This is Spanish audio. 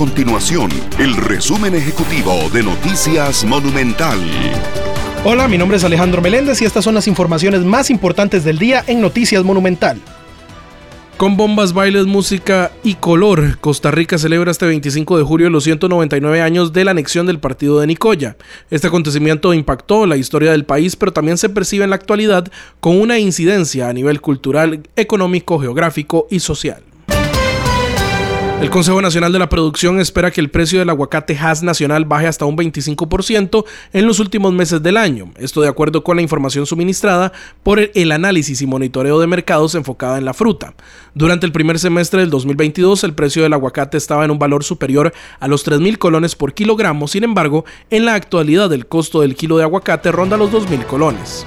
continuación el resumen ejecutivo de Noticias Monumental. Hola, mi nombre es Alejandro Meléndez y estas son las informaciones más importantes del día en Noticias Monumental. Con bombas, bailes, música y color, Costa Rica celebra este 25 de julio los 199 años de la anexión del partido de Nicoya. Este acontecimiento impactó la historia del país, pero también se percibe en la actualidad con una incidencia a nivel cultural, económico, geográfico y social. El Consejo Nacional de la Producción espera que el precio del aguacate Hass nacional baje hasta un 25% en los últimos meses del año. Esto de acuerdo con la información suministrada por el análisis y monitoreo de mercados enfocada en la fruta. Durante el primer semestre del 2022, el precio del aguacate estaba en un valor superior a los 3.000 colones por kilogramo. Sin embargo, en la actualidad el costo del kilo de aguacate ronda los 2.000 colones.